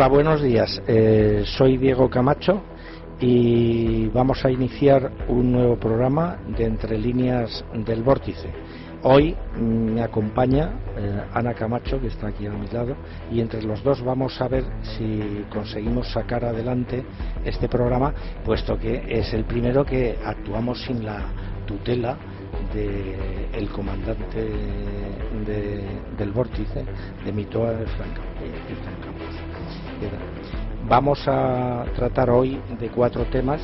Hola, buenos días. Eh, soy Diego Camacho y vamos a iniciar un nuevo programa de Entre Líneas del Vórtice. Hoy me acompaña eh, Ana Camacho, que está aquí a mi lado, y entre los dos vamos a ver si conseguimos sacar adelante este programa, puesto que es el primero que actuamos sin la tutela del comandante del vórtice de Mitoa de Franca, Vamos a tratar hoy de cuatro temas.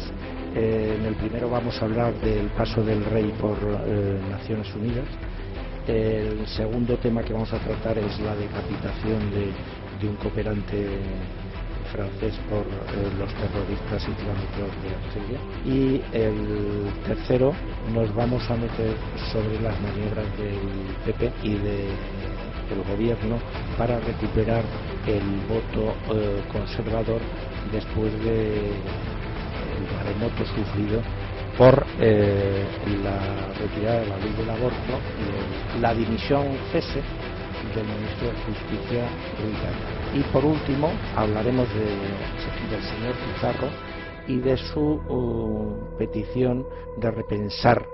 Eh, en el primero vamos a hablar del paso del rey por eh, Naciones Unidas. El segundo tema que vamos a tratar es la decapitación de, un cooperante francés por eh, los terroristas islámicos de Argelia. Y el tercero nos vamos a meter sobre las maniobras del PP y del gobierno para recuperar el voto eh, conservador después de el maremoto sufrido por eh, la retirada de la ley del aborto y la dimisión cese del ministro de Justicia. Y por último hablaremos del señor Pizarro y de su uh, petición de repensar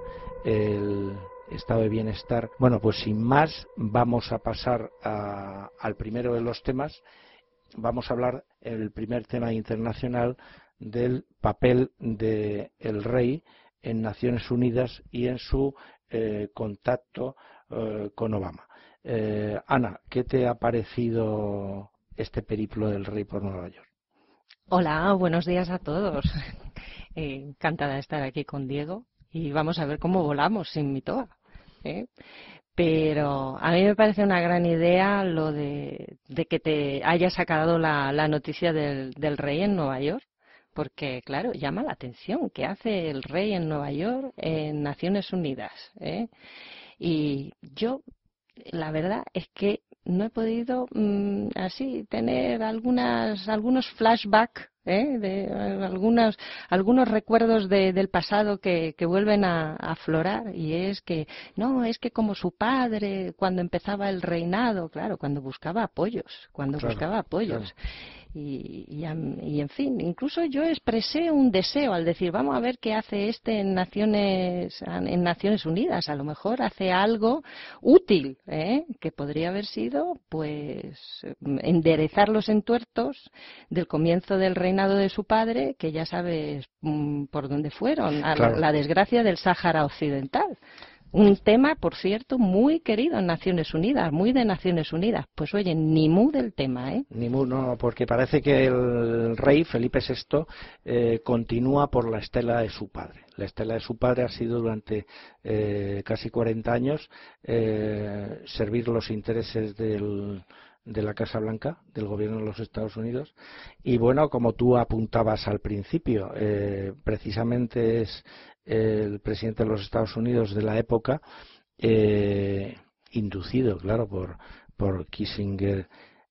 el estado de bienestar. Bueno, pues sin más, vamos a pasar al primero de los temas. Vamos a hablar, el primer tema internacional, del papel del el rey en Naciones Unidas y en su eh, contacto eh, con Obama. Eh, Ana, ¿qué te ha parecido este periplo del rey por Nueva York? Hola, buenos días a todos. encantada de estar aquí con Diego y vamos a ver cómo volamos sin mi toa. ¿Eh? Pero a mí me parece una gran idea lo de, que te haya sacado la, noticia del, rey en Nueva York, porque, claro, llama la atención qué hace el rey en Nueva York en Naciones Unidas. ¿eh? Y yo, la verdad es que no he podido mm, así tener algunas, algunos flashbacks ¿eh? de algunos, algunos recuerdos del pasado que, vuelven a, aflorar. Y es que no es que como su padre cuando empezaba el reinado claro cuando buscaba apoyos cuando buscaba apoyos y, en fin, incluso yo expresé un deseo al decir, vamos a ver qué hace este en Naciones, en Naciones Unidas. A lo mejor hace algo útil, ¿eh? que podría haber sido, pues, enderezar los entuertos del comienzo del reinado de su padre, que ya sabes mm, por dónde fueron, a la desgracia del Sáhara Occidental. Un tema, por cierto, muy querido en Naciones Unidas, muy de Naciones Unidas. Pues oye, ni mu del tema, ¿eh? Ni mu, no, porque parece que el rey Felipe VI eh, continúa por la estela de su padre. La estela de su padre ha sido durante eh, casi 40 años eh, servir los intereses del, de la Casa Blanca, del gobierno de los Estados Unidos. Y bueno, como tú apuntabas al principio, precisamente es el presidente de los Estados Unidos de la época, eh, inducido, claro, por, por Kissinger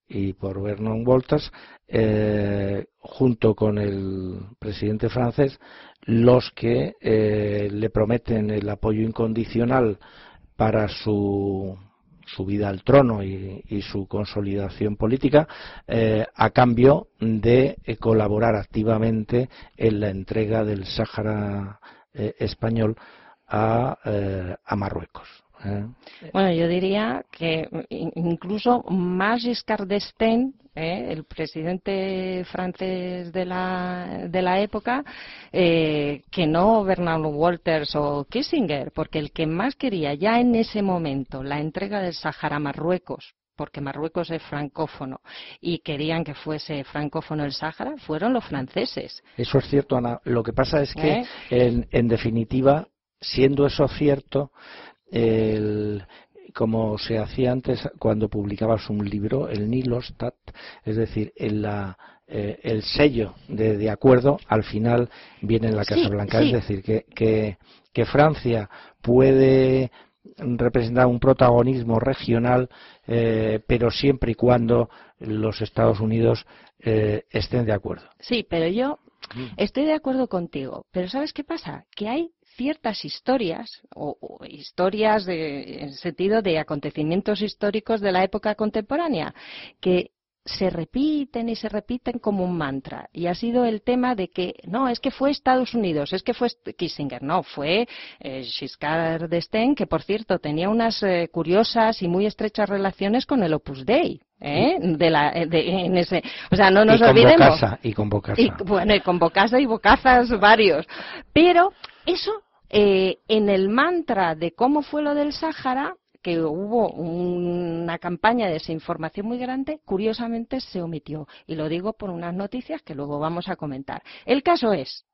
y por Vernon Walters, eh, junto con el presidente francés, los que eh, le prometen el apoyo incondicional para su vida al trono y, su consolidación política a cambio de colaborar activamente en la entrega del Sáhara eh, español a, eh, a Marruecos. ¿eh? Bueno, yo diría que incluso más Giscard d'Estaing, el presidente francés de la, de la época, que no Bernard Walters o Kissinger, porque el que más quería ya en ese momento la entrega del Sahara a Marruecos porque Marruecos es francófono y querían que fuese francófono el Sáhara, fueron los franceses. Eso es cierto, Ana. Lo que pasa es que, ¿Eh? en, definitiva, siendo eso cierto, como se hacía antes cuando publicabas un libro, el Nilostat, es decir, eh, el sello de, acuerdo, al final viene en la Casa Blanca. Es decir, que, que Francia puede representar un protagonismo regional, eh, pero siempre y cuando los Estados Unidos eh, estén de acuerdo. Sí, pero yo estoy de acuerdo contigo. Pero ¿sabes qué pasa? Que hay ciertas historias o, historias de, en sentido de acontecimientos históricos de la época contemporánea que se repiten y se repiten como un mantra. Y ha sido el tema de que, no, es que fue Estados Unidos, es que fue Kissinger, no, fue eh, Giscard d'Estaing, que por cierto tenía unas eh, curiosas y muy estrechas relaciones con el Opus Dei. ¿eh? De la, en ese, o sea, no nos y con olvidemos. Bocasa, y con Bocasa. Y, bueno, y con Bocasa y Bocazas varios. Pero eso, en el mantra de cómo fue lo del Sáhara, que hubo una campaña de desinformación muy grande, curiosamente se omitió. Y lo digo por unas noticias que luego vamos a comentar. El caso es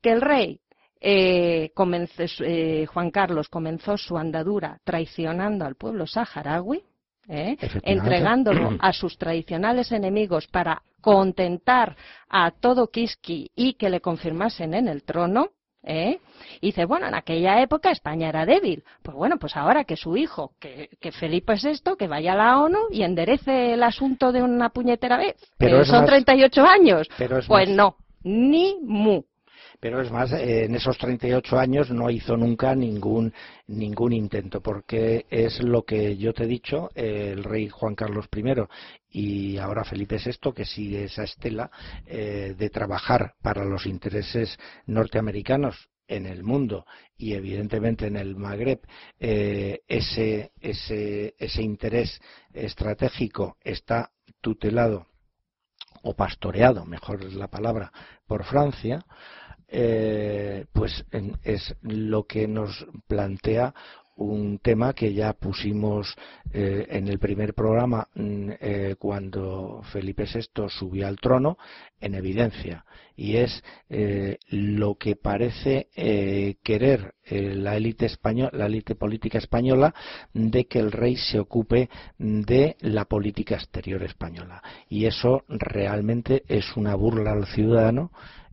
que el rey eh, eh, Juan Carlos comenzó su andadura traicionando al pueblo saharaui, eh, entregándolo a sus tradicionales enemigos para contentar a todo Kiski y que le confirmasen en el trono, ¿Eh? Y dice, bueno, en aquella época España era débil. Pues bueno, pues ahora que su hijo, que, Felipe es esto, que vaya a la ONU y enderece el asunto de una puñetera vez. Pero son 38 años. pues no, ni mu. Pero es más, en esos 38 años no hizo nunca ningún, ningún intento, porque es lo que yo te he dicho, el rey Juan Carlos I. Y ahora Felipe VI, que sigue esa estela eh, de trabajar para los intereses norteamericanos en el mundo y evidentemente en el Magreb eh, ese, ese, ese interés estratégico está tutelado o pastoreado, mejor es la palabra, por Francia, eh, pues es lo que nos plantea un tema que ya pusimos eh, en el primer programa mm, eh, cuando Felipe VI subió al trono en evidencia. Y es lo que parece querer la élite española la élite política española de que el rey se ocupe de la política exterior española. Y eso realmente es una burla al ciudadano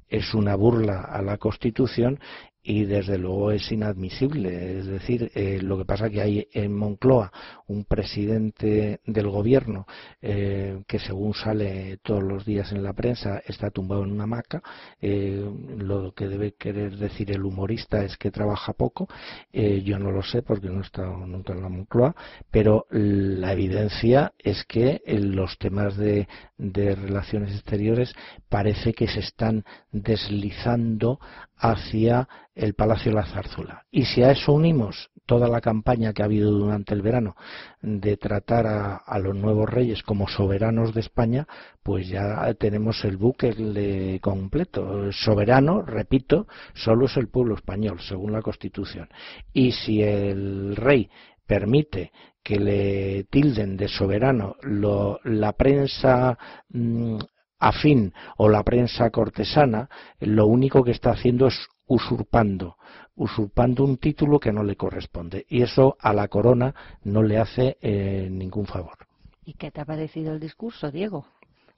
es una burla a la Constitución y desde luego es inadmisible. Es decir, eh, lo que pasa que hay en Moncloa un presidente del gobierno eh, que según sale todos los días en la prensa está tumbado en una hamaca. Eh, lo que debe querer decir el humorista es que trabaja poco. yo no lo sé porque no he estado nunca en la Moncloa, pero la evidencia es que los temas de, de relaciones exteriores parece que se están deslizando hacia el Palacio de la Zarzuela. Y si a eso unimos toda la campaña que ha habido durante el verano de tratar a, los nuevos reyes como soberanos de España, pues ya tenemos el buque completo. soberano, repito, solo es el pueblo español, según la Constitución. Y si el rey permite que le tilden de soberano la prensa mm, afín o la prensa cortesana, lo único que está haciendo es usurpando, usurpando un título que no le corresponde. Y eso a la corona no le hace eh, ningún favor. ¿Y qué te ha parecido el discurso, Diego?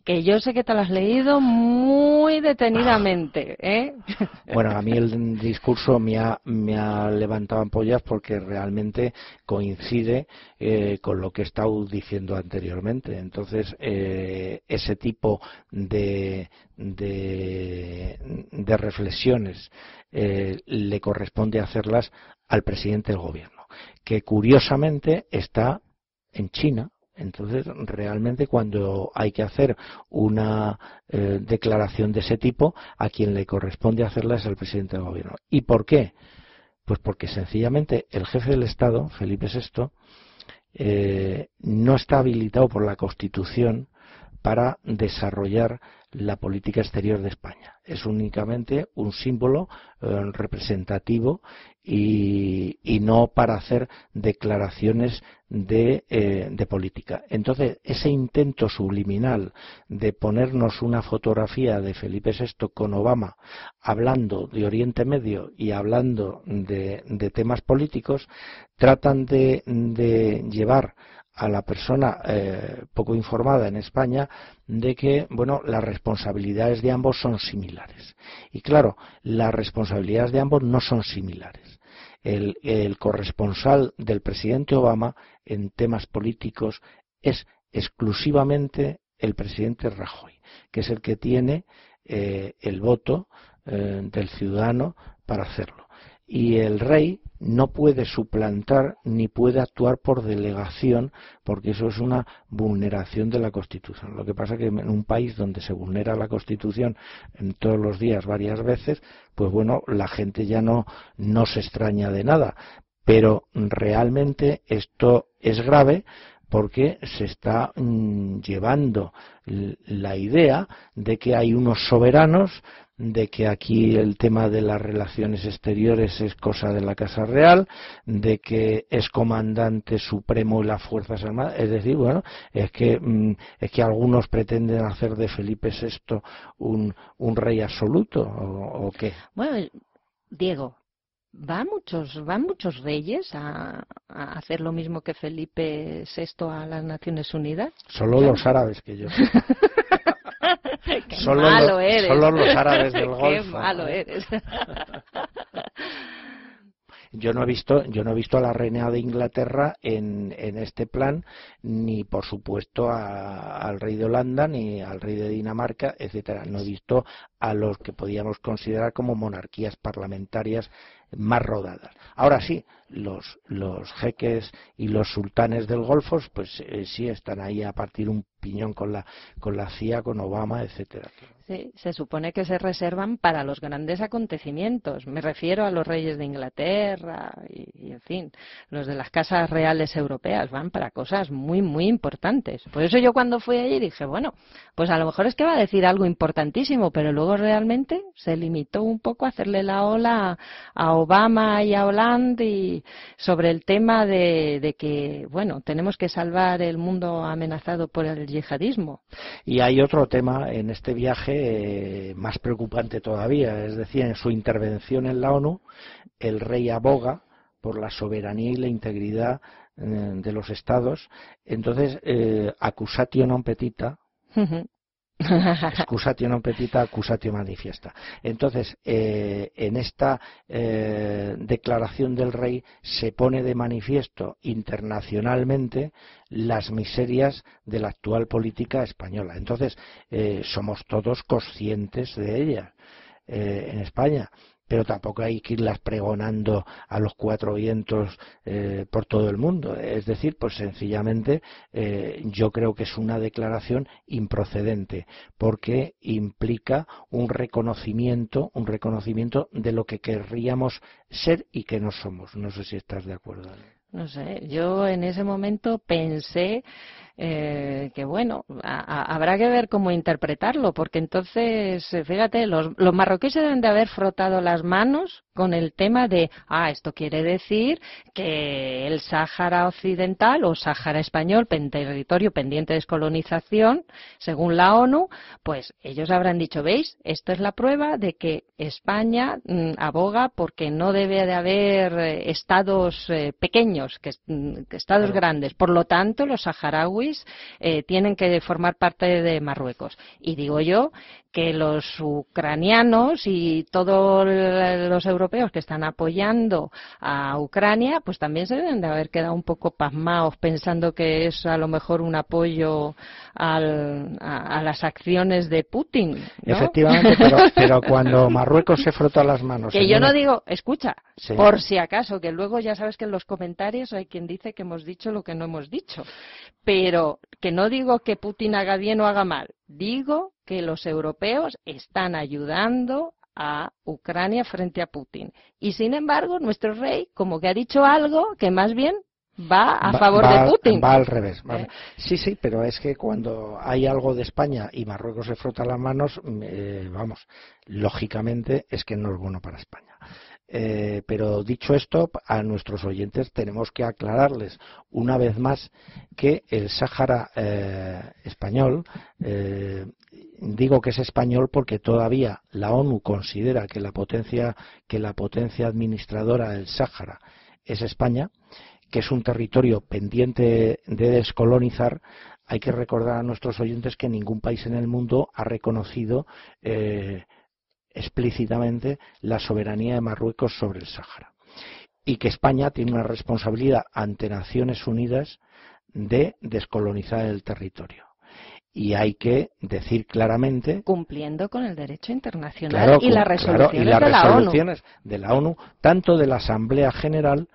Que yo sé que te lo has leído muy detenidamente. ¿eh? Bueno, a mí el discurso me ha, me ha levantado ampollas porque realmente coincide eh, con lo que he estado diciendo anteriormente. Entonces, eh, ese tipo de, de, de reflexiones le corresponde hacerlas al presidente del gobierno, que curiosamente está en China entonces, realmente cuando hay que hacer una eh, declaración de ese tipo, a quien le corresponde hacerla es al presidente del gobierno. ¿Y por qué? Pues porque sencillamente el jefe del Estado, Felipe VI, eh, no está habilitado por la Constitución para desarrollar la política exterior de España. Es únicamente un símbolo eh, representativo y, no para hacer declaraciones de, eh, de, política. Entonces, ese intento subliminal de ponernos una fotografía de Felipe VI con Obama hablando de Oriente Medio y hablando de, temas políticos, tratan de llevar a la persona eh, poco informada en España de que bueno las responsabilidades de ambos son similares. Y claro las responsabilidades de ambos no son similares. El, corresponsal del presidente Obama en temas políticos es exclusivamente el presidente Rajoy que es el que tiene eh, el voto eh, del ciudadano para hacerlo y el rey no puede suplantar ni puede actuar por delegación porque eso es una vulneración de la Constitución. Lo que pasa que en un país donde se vulnera la Constitución en todos los días varias veces, pues bueno, la gente ya no, no se extraña de nada. Pero realmente esto es grave porque se está mm, llevando la idea de que hay unos soberanos, de que aquí el tema de las relaciones exteriores es cosa de la Casa Real, de que es comandante supremo de las Fuerzas Armadas, es decir, bueno, es que, mm, es que algunos pretenden hacer de Felipe VI un, un rey absoluto, ¿o, o qué? Bueno, Diego, van muchos, van muchos reyes a, hacer lo mismo que Felipe VI a las Naciones Unidas. Solo los árabes que yo. solo, malo eres. solo los árabes del Golfo. Qué malo eres. yo no he visto yo no he visto a la reina de Inglaterra en, en este plan ni por supuesto al rey de Holanda ni al rey de Dinamarca etcétera no he visto a los que podíamos considerar como monarquías parlamentarias más rodadas. Ahora sí, los, jeques y los sultanes del Golfo, pues eh, sí están ahí a partir un piñón con la, con la CIA, con Obama, etcétera. Sí, se supone que se reservan para los grandes acontecimientos. Me refiero a los reyes de Inglaterra y, en fin, los de las casas reales europeas van para cosas muy, muy importantes. Por eso yo cuando fui allí dije, bueno, pues a lo mejor es que va a decir algo importantísimo, pero luego realmente se limitó un poco a hacerle la ola a Obama y a Hollande y sobre el tema de, de que, bueno, tenemos que salvar el mundo amenazado por el yihadismo. Y hay otro tema en este viaje eh, más preocupante todavía, es decir, en su intervención en la ONU, el rey aboga por la soberanía y la integridad eh, de los estados. Entonces, eh, accusatio non petita, excusatio non petita, accusatio manifiesta. Entonces, eh, en esta eh, declaración del rey se pone de manifiesto internacionalmente las miserias de la actual política española. Entonces, eh, somos todos conscientes de ellas en España pero tampoco hay que irlas pregonando a los cuatro vientos eh, por todo el mundo. Es decir, pues sencillamente eh, yo creo que es una declaración improcedente porque implica un reconocimiento, un reconocimiento de lo que querríamos ser y que no somos. No sé si estás de acuerdo. No sé, yo en ese momento pensé eh, que bueno, habrá que ver cómo interpretarlo, porque entonces, eh, fíjate, los, los marroquíes deben de haber frotado las manos con el tema de, ah, esto quiere decir que el Sáhara Occidental o Sáhara Español, territorio pendiente de descolonización, según la ONU, pues ellos habrán dicho, veis, esto es la prueba de que España mm, aboga porque no debe de haber eh, estados pequeños, que, mm, estados grandes. Por lo tanto, los saharauis eh, tienen que formar parte de Marruecos. Y digo yo que los ucranianos y todos los europeos que están apoyando a Ucrania, pues también se deben de haber quedado un poco pasmados pensando que es a lo mejor un apoyo a, las acciones de Putin. Efectivamente, pero, cuando Marruecos se frota las manos. Que yo no digo, escucha, por si acaso, que luego ya sabes que en los comentarios hay quien dice que hemos dicho lo que no hemos dicho. Pero que no digo que Putin haga bien o haga mal, digo que los europeos están ayudando a Ucrania frente a Putin. Y sin embargo, nuestro rey como que ha dicho algo que más bien va a favor de Putin. Va al revés. ¿Eh? Sí, sí, pero es que cuando hay algo de España y Marruecos se frota las manos, eh, vamos, lógicamente es que no es bueno para España. Eh, pero dicho esto, a nuestros oyentes tenemos que aclararles una vez más que el Sáhara eh, español, eh, digo que es español porque todavía la ONU considera que la potencia, que la potencia administradora del Sáhara es España, que es un territorio pendiente de descolonizar, hay que recordar a nuestros oyentes que ningún país en el mundo ha reconocido explícitamente la soberanía de Marruecos sobre el Sáhara y que España tiene una responsabilidad ante Naciones Unidas de descolonizar el territorio. y hay que decir claramente cumpliendo con el derecho internacional y, las resoluciones, y las de, la de la ONU, tanto de la Asamblea General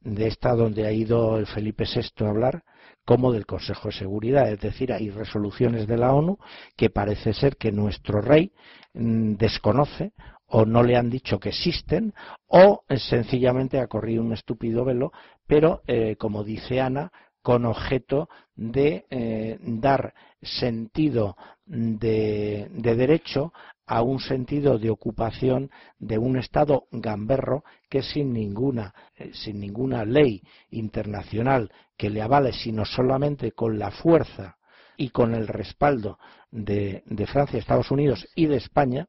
de esta donde ha ido el Felipe VI a hablar, como del Consejo de Seguridad. Es decir, hay resoluciones de la ONU que parece ser que nuestro rey mm, desconoce o no le han dicho que existen o sencillamente ha corrido un estúpido velo, pero eh, como dice Ana, con objeto de eh, dar sentido de, derecho a un sentido de ocupación de un Estado gamberro que sin ninguna, eh, sin ninguna ley internacional que le avale, sino solamente con la fuerza y con el respaldo de, Francia, Estados Unidos y de España,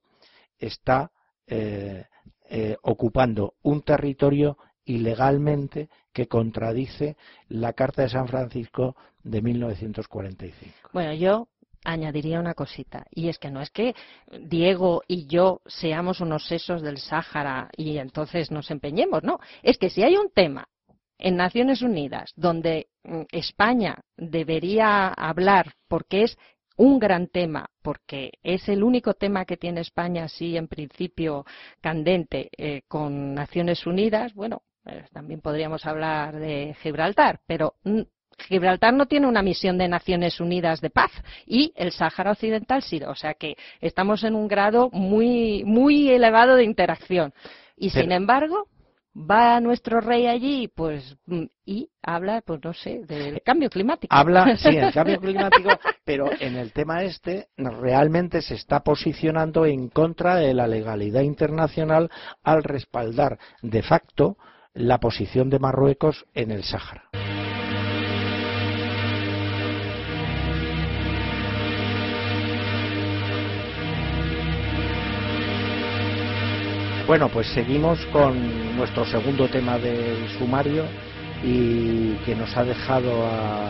está eh, ocupando un territorio ilegalmente que contradice la Carta de San Francisco de 1945. Bueno, yo añadiría una cosita, y es que no es que Diego y yo seamos unos sesos del Sáhara y entonces nos empeñemos, no, es que si hay un tema en Naciones Unidas donde mm, España debería hablar porque es un gran tema, porque es el único tema que tiene España, sí, en principio, candente eh, con Naciones Unidas, bueno, eh, también podríamos hablar de Gibraltar, pero mm, Gibraltar no tiene una misión de Naciones Unidas de paz y el Sáhara Occidental sí, o sea que estamos en un grado muy muy elevado de interacción. Y sin embargo, va nuestro rey allí pues mm, y habla pues no sé del cambio climático habla sí el cambio climático pero en el tema este realmente se está posicionando en contra de la legalidad internacional al respaldar de facto la posición de Marruecos en el Sáhara. Bueno, pues seguimos con nuestro segundo tema del sumario y que nos ha dejado a,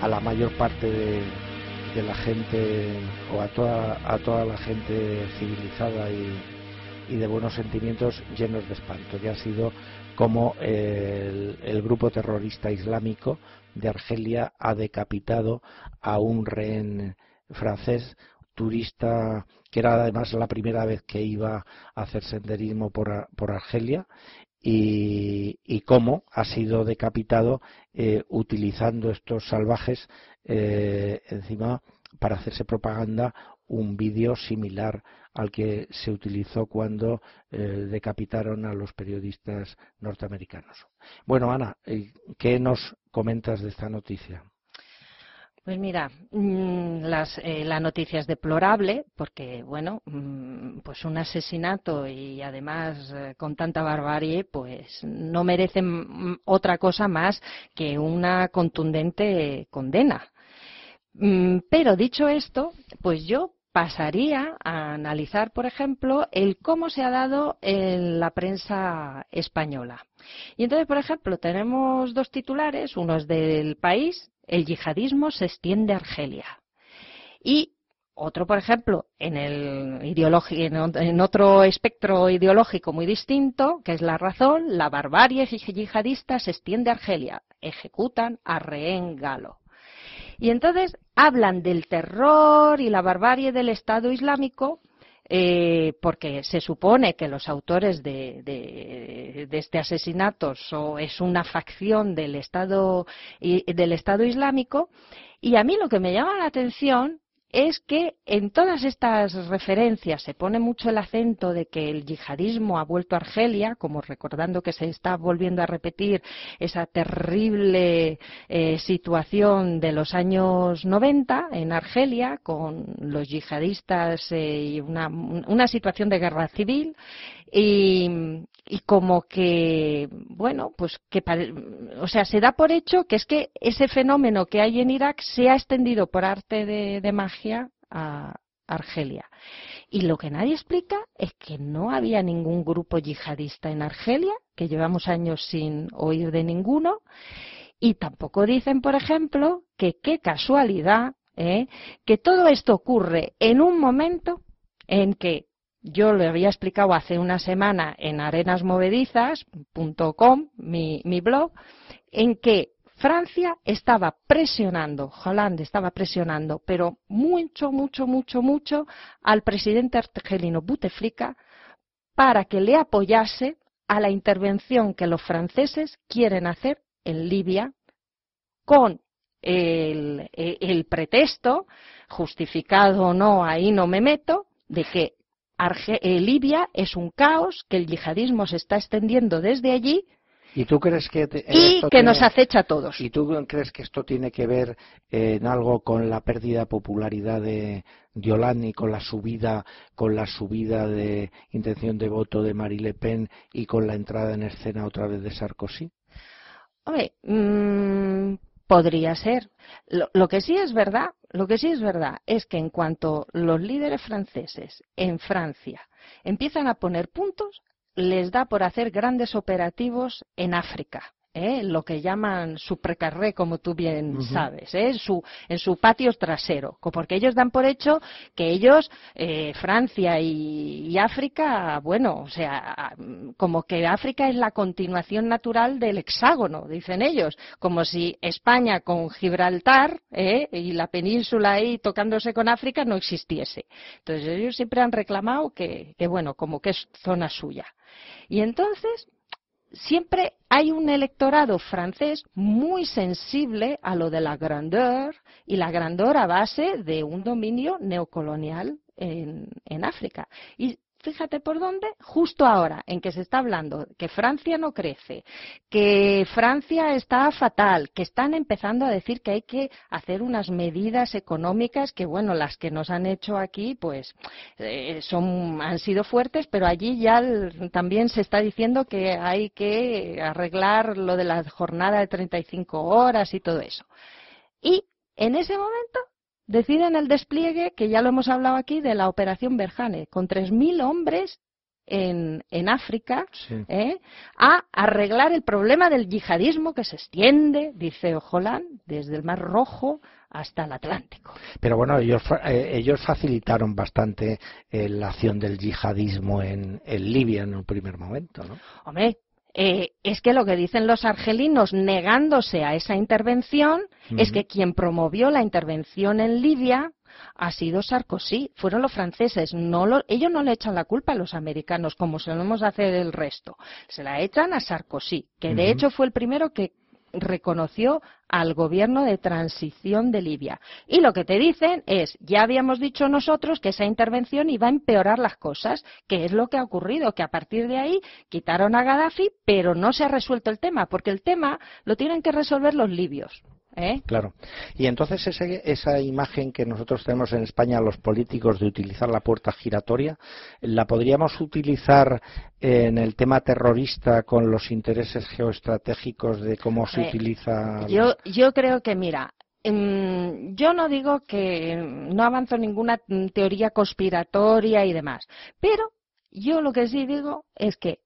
a la mayor parte de, la gente o a toda, a toda la gente civilizada y, de buenos sentimientos llenos de espanto, que ha sido como el, grupo terrorista islámico de Argelia ha decapitado a un rehén francés turista que era además la primera vez que iba a hacer senderismo por, por Argelia y, y, cómo ha sido decapitado eh, utilizando estos salvajes eh, encima para hacerse propaganda un vídeo similar al que se utilizó cuando eh, decapitaron a los periodistas norteamericanos. Bueno, Ana, ¿qué nos comentas de esta noticia? Pues mira, mm, eh, la noticia es deplorable porque, bueno, mm, pues un asesinato y además con tanta barbarie, pues no merecen mm, otra cosa más que una contundente condena. Pero dicho esto, pues yo pasaría a analizar, por ejemplo, el cómo se ha dado en la prensa española. Y entonces, por ejemplo, tenemos dos titulares, uno es del país, el yihadismo se extiende a Argelia. Y otro, por ejemplo, en, el en otro espectro ideológico muy distinto, que es la razón, la barbarie yihadista se extiende a Argelia. Ejecutan a rehén galo. Y entonces hablan del terror y la barbarie del Estado Islámico, eh, porque se supone que los autores de, este asesinato es una facción del Estado, del Estado Islámico, y a mí lo que me llama la atención es que en todas estas referencias se pone mucho el acento de que el yihadismo ha vuelto a Argelia, como recordando que se está volviendo a repetir esa terrible eh, situación de los años 90 en Argelia, con los yihadistas eh, y una, una situación de guerra civil. Y, y como que, bueno, pues que, o sea, se da por hecho que es que ese fenómeno que hay en Irak se ha extendido por arte de, magia a Argelia. Y lo que nadie explica es que no había ningún grupo yihadista en Argelia, que llevamos años sin oír de ninguno, y tampoco dicen, por ejemplo, que qué casualidad ¿eh? que todo esto ocurre en un momento en que yo le había explicado hace una semana en arenasmovedizas.com, mi, mi blog, en que Francia estaba presionando, Hollande estaba presionando, pero mucho, mucho, mucho, mucho al presidente argelino Bouteflika para que le apoyase a la intervención que los franceses quieren hacer en Libia con el pretexto, justificado o no, ahí no me meto, de que eh, Libia es un caos, que el yihadismo se está extendiendo desde allí ¿Y tú crees que y que nos acecha a todos? ¿Y tú crees que esto tiene que ver eh, en algo con la pérdida de popularidad de, de y con la subida con la subida de intención de voto de Marie Le Pen y con la entrada en escena otra vez de Sarkozy? Hombre, mmm, podría ser. Lo, lo, que sí es verdad, lo que sí es verdad es que en cuanto los líderes franceses en Francia empiezan a poner puntos, les da por hacer grandes operativos en África. ¿Eh? lo que llaman su precarré, como tú bien sabes, ¿eh? su, en su patio trasero, porque ellos dan por hecho que ellos, eh, Francia y, África, bueno, o sea, como que África es la continuación natural del hexágono, dicen ellos, como si España con Gibraltar ¿eh? y la península ahí tocándose con África no existiese. Entonces ellos siempre han reclamado que, que bueno, como que es zona suya. Y entonces, siempre hay un electorado francés muy sensible a lo de la grandeur y la grandeur a base de un dominio neocolonial en, África. Fíjate por dónde, justo ahora en que se está hablando que Francia no crece, que Francia está fatal, que están empezando a decir que hay que hacer unas medidas económicas que, bueno, las que nos han hecho aquí, pues, eh, son, han sido fuertes, pero allí ya también se está diciendo que hay que arreglar lo de la jornada de 35 horas y todo eso. Y en ese momento deciden el despliegue, que ya lo hemos hablado aquí, de la Operación Berjane, con 3.000 hombres en, en África, ¿eh? a arreglar el problema del yihadismo que se extiende, dice Ojolan, desde el Mar Rojo hasta el Atlántico. Pero bueno, ellos, eh, ellos facilitaron bastante eh, la acción del yihadismo en, en, Libia en un primer momento, ¿no? Hombre, eh, es que lo que dicen los argelinos negándose a esa intervención es que quien promovió la intervención en Libia ha sido Sarkozy, fueron los franceses, no ellos no le echan la culpa a los americanos como solemos hacer el resto, se la echan a Sarkozy, que de hecho fue el primero que reconoció al gobierno de transición de Libia. Y lo que te dicen es, ya habíamos dicho nosotros que esa intervención iba a empeorar las cosas, que es lo que ha ocurrido, que a partir de ahí quitaron a Gaddafi, pero no se ha resuelto el tema, porque el tema lo tienen que resolver los libios. ¿Eh? Claro. Y entonces esa imagen que nosotros tenemos en España, los políticos, de utilizar la puerta giratoria, ¿la podríamos utilizar en el tema terrorista con los intereses geoestratégicos de cómo se utiliza? Yo, yo creo que, mira, em, yo no digo que no avanzo ninguna teoría conspiratoria y demás, pero yo lo que sí digo es que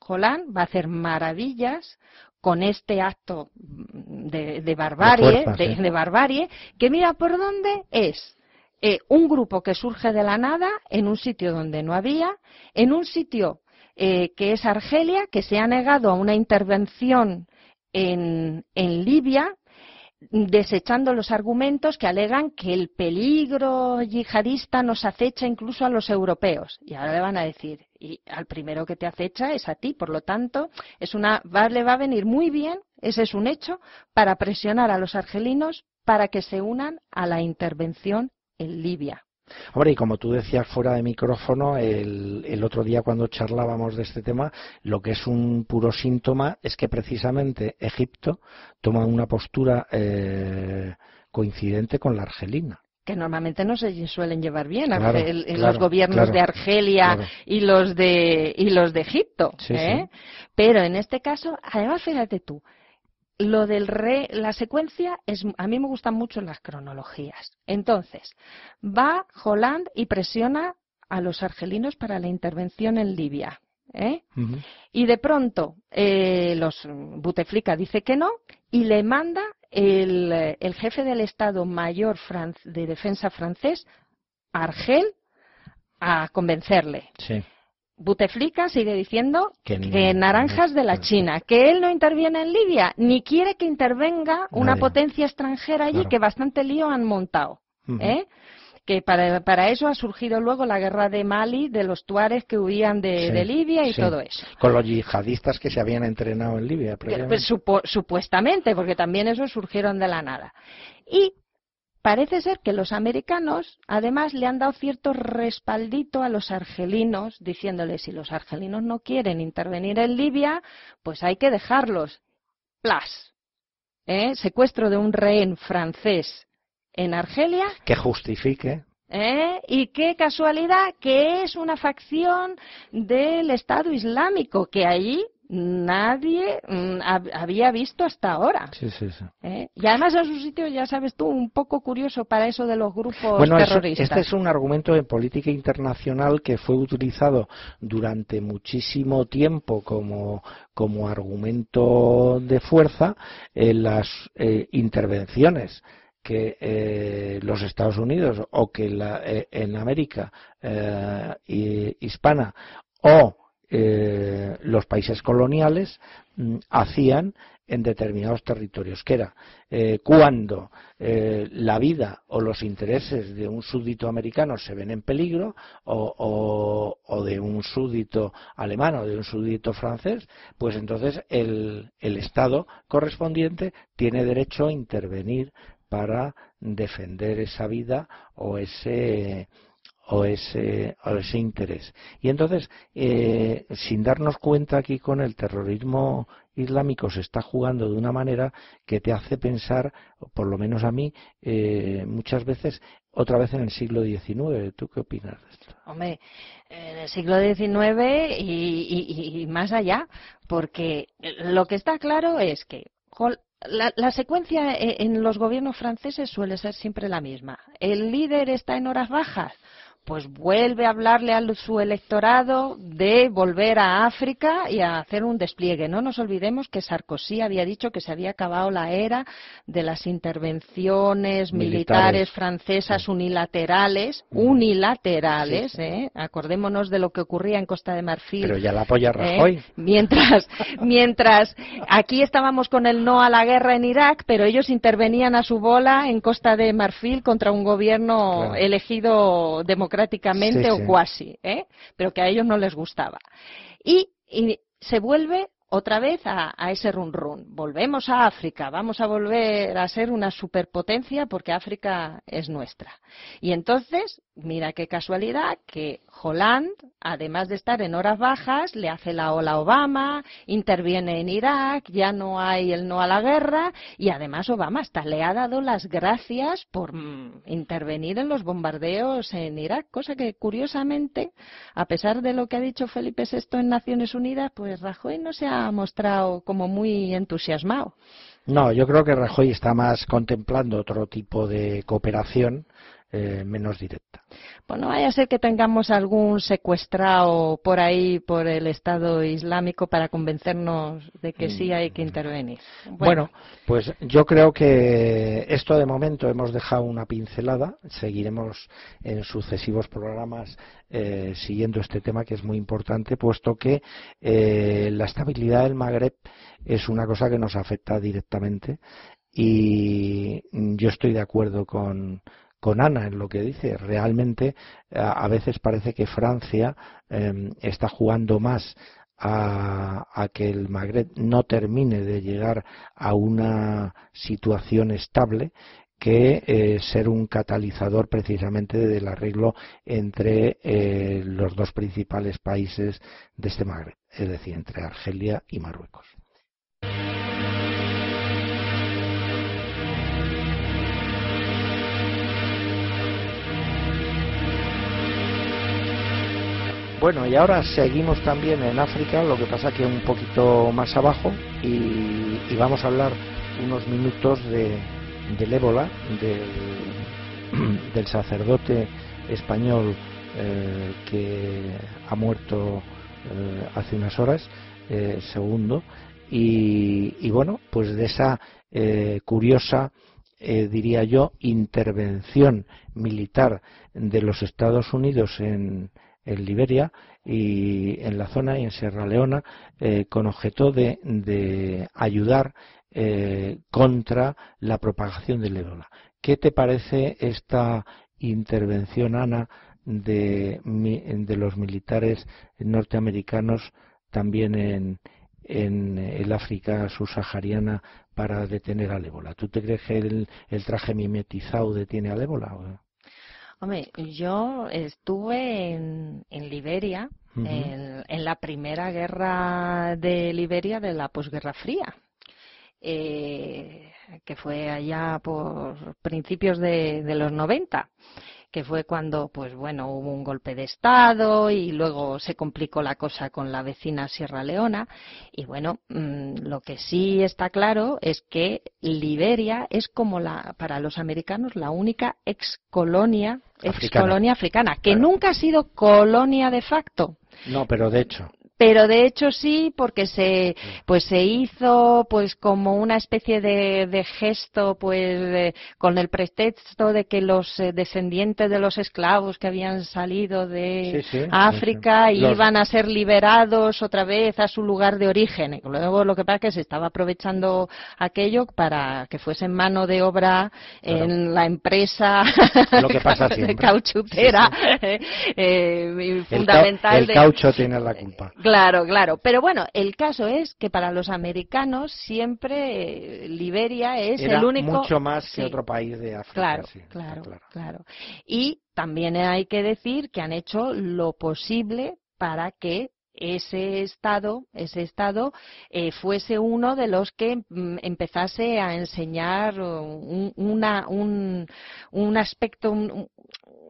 Jolán va a hacer maravillas con este acto de, barbarie, de, barbarie, que mira por dónde es eh, un grupo que surge de la nada en un sitio donde no había, en un sitio eh, que es Argelia, que se ha negado a una intervención en, en Libia, desechando los argumentos que alegan que el peligro yihadista nos acecha incluso a los europeos. Y ahora le van a decir, y al primero que te acecha es a ti. Por lo tanto, es una, le va a venir muy bien, ese es un hecho, para presionar a los argelinos para que se unan a la intervención en Libia. Hombre, y como tú decías fuera de micrófono, el, otro día cuando charlábamos de este tema, lo que es un puro síntoma es que precisamente Egipto toma una postura eh, coincidente con la argelina. Que normalmente no se suelen llevar bien en los gobiernos de Argelia y los de y los de Egipto ¿eh? pero en este caso además fíjate tú lo del re, la secuencia es, a mí me gustan mucho las cronologías. Entonces, va Holland y presiona a los argelinos para la intervención en Libia. ¿eh? Y de pronto, eh, los Buteflika dice que no y le manda el, el jefe del Estado Mayor de Defensa francés, Argel, a convencerle. Sí. Buteflika sigue diciendo que, naranjas de la China, que él no interviene en Libia, ni quiere que intervenga una potencia extranjera allí que bastante lío han montado. ¿eh? que para, eso ha surgido luego la guerra de Mali, de los tuares que huían de, Libia y todo eso. Con los yihadistas que se habían entrenado en Libia. Pues, supuestamente, porque también esos surgieron de la nada. Y parece ser que los americanos, además, le han dado cierto respaldito a los argelinos, diciéndoles si los argelinos no quieren intervenir en Libia, pues hay que dejarlos. Plas. ¿Eh? Secuestro de un rehén francés en Argelia. Que justifique. ¿Eh? Y qué casualidad que es una facción del Estado Islámico, que allí nadie mm, había visto hasta ahora. Sí, sí, sí. ¿Eh? Y además es un sitio, ya sabes tú, un poco curioso para eso de los grupos bueno, terroristas. este es un argumento en política internacional que fue utilizado durante muchísimo tiempo como, como argumento de fuerza en las eh, intervenciones que eh, los Estados Unidos o que la, eh, en América hispana o los países coloniales mm, hacían en determinados territorios, que era cuando la vida o los intereses de un súbdito americano se ven en peligro, o, o, de un súbdito alemán o de un súbdito francés, pues entonces el, el Estado correspondiente tiene derecho a intervenir para defender esa vida o ese o ese, o ese interés. Y entonces, eh, sin darnos cuenta aquí con el terrorismo islámico se está jugando de una manera que te hace pensar, por lo menos a mí, eh, muchas veces, otra vez en el siglo XIX. ¿Tú qué opinas de esto? Hombre, en el siglo XIX y más allá, porque lo que está claro es que la, secuencia e, en los gobiernos franceses suele ser siempre la misma. El líder está en horas bajas, pues vuelve a hablarle a su electorado de volver a África y a hacer un despliegue. No nos olvidemos que Sarkozy había dicho que se había acabado la era de las intervenciones militares, francesas unilaterales, unilaterales, ¿eh? acordémonos de lo que ocurría en Costa de Marfil. Pero ya la apoya ¿eh? Rajoy. Mientras, mientras aquí estábamos con el no a la guerra en Irak, pero ellos intervenían a su bola en Costa de Marfil contra un gobierno elegido democráticamente democráticamente o cuasi, ¿eh? pero que a ellos no les gustaba. Y, y se vuelve otra vez a, ese run run. Volvemos a África, vamos a volver a ser una superpotencia porque África es nuestra. Y entonces, mira qué casualidad que Holland, además de estar en horas bajas, le hace la ola a Obama, interviene en Irak, ya no hay el no a la guerra y además Obama hasta le ha dado las gracias por mm, intervenir en los bombardeos en Irak, cosa que curiosamente, a pesar de lo que ha dicho Felipe VI en Naciones Unidas, pues Rajoy no se ha ha mostrado como muy entusiasmado. No, yo creo que Rajoy está más contemplando otro tipo de cooperación eh, menos directa. Pues no vaya a ser que tengamos algún secuestrado por ahí por el Estado Islámico para convencernos de que sí hay que intervenir. Bueno. pues yo creo que esto de momento hemos dejado una pincelada. Seguiremos en sucesivos programas eh, siguiendo este tema que es muy importante, puesto que eh, la estabilidad del Magreb es una cosa que nos afecta directamente y yo estoy de acuerdo con con Ana en lo que dice. Realmente a, veces parece que Francia em, está jugando más a, que el Magreb no termine de llegar a una situación estable que eh, ser un catalizador precisamente del arreglo entre eh, los dos principales países de este Magreb, es decir, entre Argelia y Marruecos. Bueno, y ahora seguimos también en África, lo que pasa que un poquito más abajo, y, vamos a hablar unos minutos de, del ébola, del, sacerdote español eh, que ha muerto eh, hace unas horas, eh, segundo, y, y, bueno, pues de esa curiosa, diría yo, intervención militar de los Estados Unidos en, en Liberia y en la zona y en Sierra Leona eh, con objeto de, ayudar eh, contra la propagación del ébola. ¿Qué te parece esta intervención, Ana, de, de los militares norteamericanos también en, en el África subsahariana para detener al ébola. ¿Tú te crees que el, traje mimetizado detiene al ébola? Hombre, yo estuve en, Liberia, en, la primera guerra de Liberia de la posguerra fría. Eh, que fue allá por principios de, de los 90 que fue cuando, pues bueno, hubo un golpe de Estado y luego se complicó la cosa con la vecina Sierra Leona. Y bueno, mm, lo que sí está claro es que Liberia es como la, para los americanos, la única ex colonia, ex colonia africana, que nunca ha sido colonia de facto. No, pero de hecho pero de hecho sí porque se pues se hizo pues como una especie de, de gesto pues con el pretexto de que los eh, descendientes de los esclavos que habían salido de África iban a ser liberados otra vez a su lugar de origen. Y luego lo que pasa es que se estaba aprovechando aquello para que fuesen mano de obra en la empresa lo que pasa cauchutera eh, fundamental el, caucho tiene la culpa Claro, claro. Pero bueno, el caso es que para los americanos siempre eh, Liberia es el único. Mucho más que otro país de África. Claro, claro, claro, Y también hay que decir que han hecho lo posible para que ese estado, ese estado eh, fuese uno de los que mm, empezase a enseñar un, una, un, un aspecto,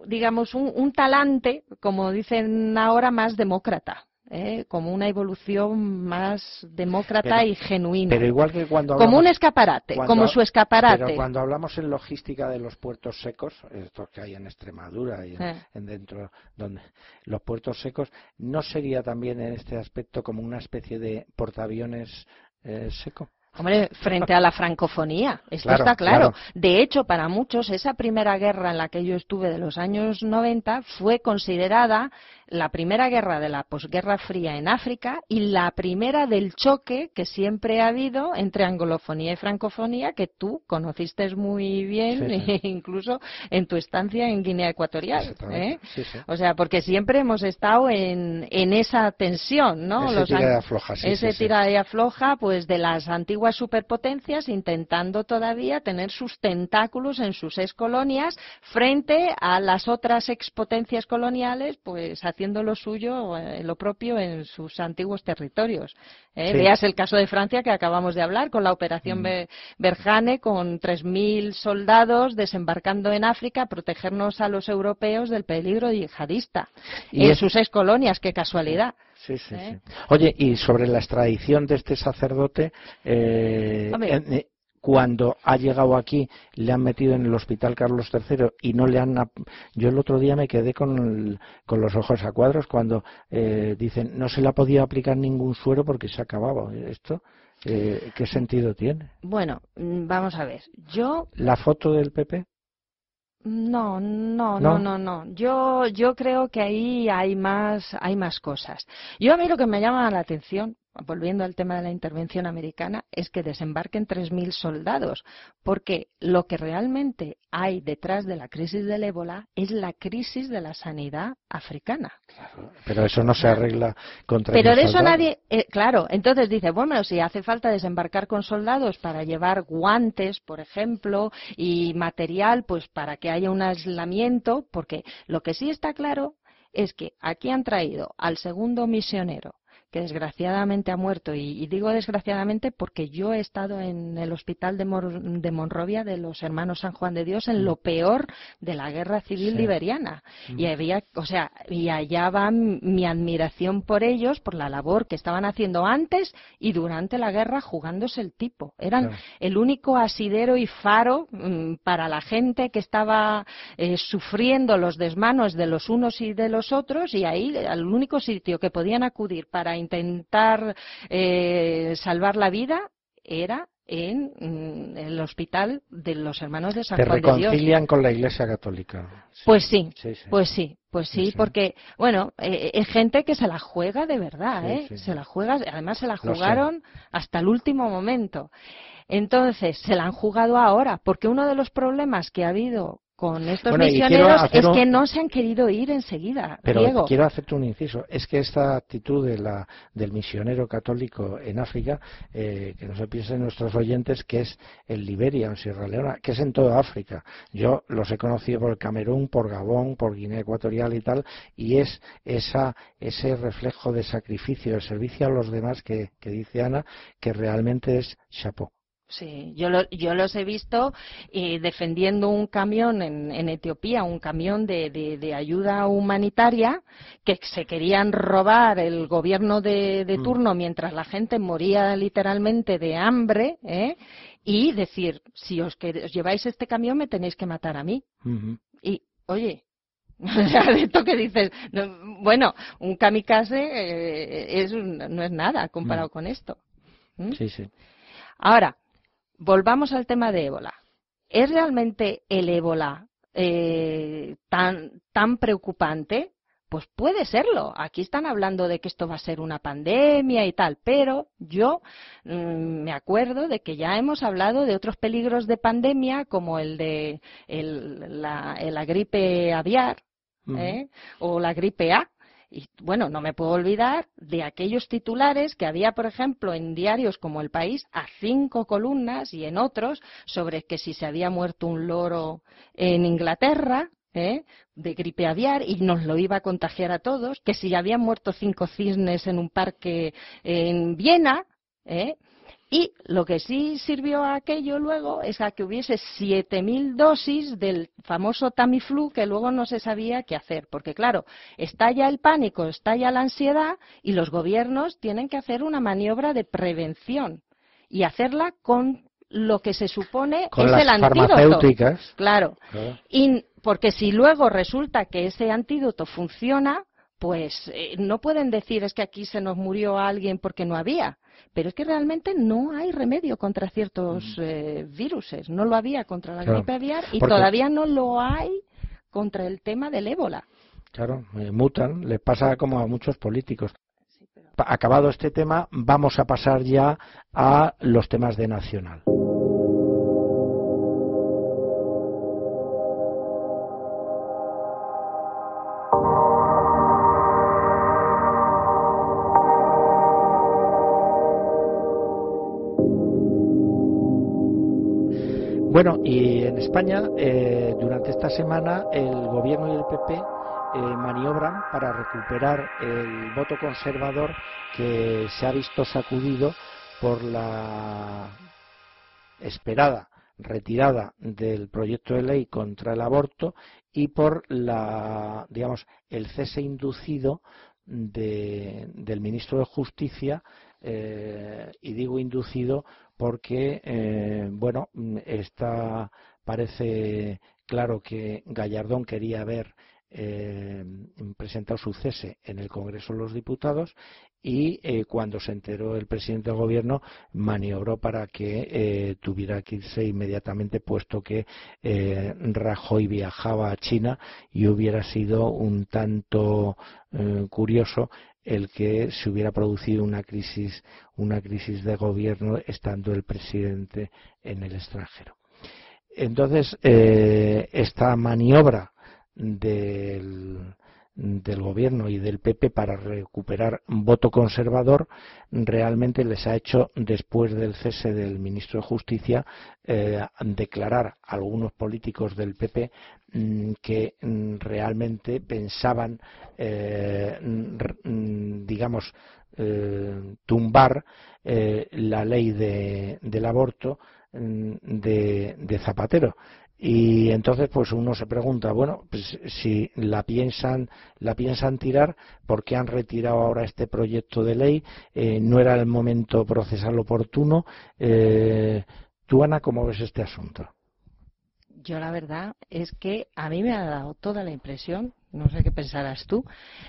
digamos, un, un talante, como dicen ahora, más demócrata. ¿Eh? como una evolución más demócrata y genuina. Pero igual que cuando como un escaparate, como su escaparate. Pero cuando hablamos en logística de los puertos secos, estos que hay en Extremadura y en, eh. dentro donde los puertos secos, no sería también en este aspecto como una especie de portaaviones eh, seco. Hombre, frente a la francofonía, esto está claro. De hecho, para muchos, esa primera guerra en la que yo estuve de los años 90 fue considerada la primera guerra de la posguerra fría en África y la primera del choque que siempre ha habido entre anglofonía y francofonía, que tú conociste muy bien, incluso en tu estancia en Guinea Ecuatorial. ¿eh? O sea, porque siempre hemos estado en, en esa tensión, ¿no? Ese tira y afloja, Ese tira y afloja, pues, de las antiguas superpotencias intentando todavía tener sus tentáculos en sus ex colonias frente a las otras expotencias coloniales, pues, haciendo lo suyo, eh, lo propio en sus antiguos territorios. ¿eh? Veas el caso de Francia que acabamos de hablar con la operación mm. Berjane con 3.000 soldados desembarcando en África a protegernos a los europeos del peligro yihadista. Y en sus ex colonias, qué casualidad. Sí, sí, ¿Eh? sí. Oye, y sobre la extradición de este sacerdote, eh, cuando ha llegado aquí le han metido en el hospital Carlos III y no le han yo el otro día me quedé con, con los ojos a cuadros cuando eh, dicen no se le ha podido aplicar ningún suero porque se ha acabado esto. Eh, qué sentido tiene bueno mm, vamos a ver. Yo la foto del PP no, no, no, no, no. Yo, yo creo que ahí hay más, hay más cosas. Yo a mí lo que me llama la atención volviendo al tema de la intervención americana, es que desembarquen 3.000 soldados, porque lo que realmente hay detrás de la crisis del ébola es la crisis de la sanidad africana. pero eso no se arregla contra Pero de eso nadie, eh, claro, entonces dice, bueno, si hace falta desembarcar con soldados para llevar guantes, por ejemplo, y material, pues para que haya un aislamiento, porque lo que sí está claro es que aquí han traído al segundo misionero que desgraciadamente ha muerto. Y, digo desgraciadamente porque yo he estado en el hospital de, de, Monrovia de los hermanos San Juan de Dios en lo mm. peor de la guerra civil liberiana. Mm. Y había, o sea, y allá va mi admiración por ellos, por la labor que estaban haciendo antes y durante la guerra jugándose el tipo. Eran el único asidero y faro mm, para la gente que estaba eh, sufriendo los desmanos de los unos y de los otros y ahí el único sitio que podían acudir para intentar eh, salvar la vida era en, mm, el hospital de los hermanos de San Juan de Dios. reconcilian con la Iglesia Católica. Pues sí, pues sí, Pues sí, porque, bueno, eh, es gente que se la juega de verdad, ¿eh? Se la juega, además se la jugaron hasta el último momento. Entonces, se la han jugado ahora, porque uno de los problemas que ha habido con estos misioneros es que no se han querido ir enseguida. Pero quiero hacerte un inciso. Es que esta actitud de la, del misionero católico en África, eh, que no se piensen nuestros oyentes, que es en Liberia, en Sierra Leona, que es en toda África. Yo los he conocido por Camerún, por Gabón, por Guinea Ecuatorial y tal, y es esa, ese reflejo de sacrificio, de servicio a los demás que, que dice Ana, que realmente es chapeau. Sí, yo, yo los he visto eh, defendiendo un camión en, Etiopía, un camión de, ayuda humanitaria que se querían robar el gobierno de, mm. turno mientras la gente moría literalmente de hambre ¿eh? y decir, si os, lleváis este camión me tenéis que matar a mí. Y, oye, de esto que dices, bueno, un kamikaze eh, es no es nada comparado mm. con esto. ¿Mm? Sí, sí. Ahora, volvamos al tema de ébola. ¿Es realmente el ébola eh, tan, tan preocupante? Pues puede serlo. Aquí están hablando de que esto va a ser una pandemia y tal, pero yo mm, me acuerdo de que ya hemos hablado de otros peligros de pandemia como el de la, gripe aviar ¿eh? o la gripe A, y bueno, no me puedo olvidar de aquellos titulares que había, por ejemplo, en diarios como El País, a cinco columnas y en otros sobre que si se había muerto un loro en Inglaterra, ¿eh? de gripe aviar y nos lo iba a contagiar a todos, que si habían muerto cinco cisnes en un parque en Viena, ¿eh? Y lo que sí sirvió a aquello luego es a que hubiese 7.000 dosis del famoso Tamiflu que luego no se sabía qué hacer. Porque claro, estalla el pánico, estalla la ansiedad y los gobiernos tienen que hacer una maniobra de prevención y hacerla con lo que se supone es el antídoto. Claro. claro. Y porque si luego resulta que ese antídoto funciona, pues eh, no pueden decir es que aquí se nos murió alguien porque no había, pero es que realmente no hay remedio contra ciertos eh, viruses. No lo había contra la gripe aviar y todavía no lo hay contra el tema del ébola. Claro, eh, mutan, le pasa como a muchos políticos. Acabado este tema, vamos a pasar ya a los temas de nacional. Bueno, y en España, eh, durante esta semana, el Gobierno y el PP eh, maniobran para recuperar el voto conservador que se ha visto sacudido por la esperada retirada del proyecto de ley contra el aborto y por la, digamos, el cese inducido del ministro de Justicia, eh, y digo inducido porque, eh, bueno, está, parece claro que Gallardón quería haber eh, presentado su cese en el Congreso de los Diputados y eh, cuando se enteró el presidente del gobierno maniobró para que tuviera que irse inmediatamente puesto que Rajoy viajaba a China y hubiera sido un tanto curioso el que se hubiera producido una crisis, una crisis de gobierno estando el presidente en el extranjero. Entonces, eh, esta maniobra del, del gobierno y del PP para recuperar voto conservador realmente les ha hecho después del cese del ministro de Justicia eh, declarar a algunos políticos del PP mm, que mm, realmente pensaban eh, mm, digamos eh, tumbar la ley del aborto de Zapatero y entonces, pues uno se pregunta, bueno, pues si la piensan, la piensan tirar, ¿por qué han retirado ahora este proyecto de ley? Eh, ¿No era el momento procesal oportuno? Eh, ¿Tú, Ana, cómo ves este asunto? Yo la verdad es que a mí me ha dado toda la impresión no sé qué pensarás tú,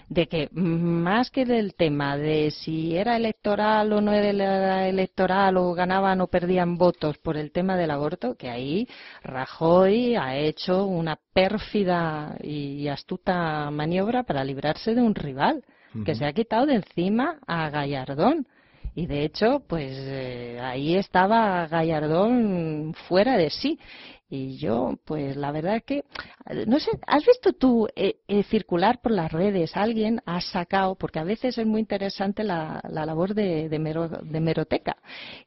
de que más que del tema de si era electoral o no era electoral o ganaban o perdían votos por el tema del aborto, que ahí Rajoy ha hecho una pérfida y astuta maniobra para librarse de un rival, que se ha quitado de encima a Gallardón. Y de hecho, pues eh, ahí estaba Gallardón fuera de sí. Y yo, pues la verdad es que, no sé, ¿has visto tú eh, eh, circular por las redes? Alguien ha sacado, porque a veces es muy interesante la, labor de, de, meroteca,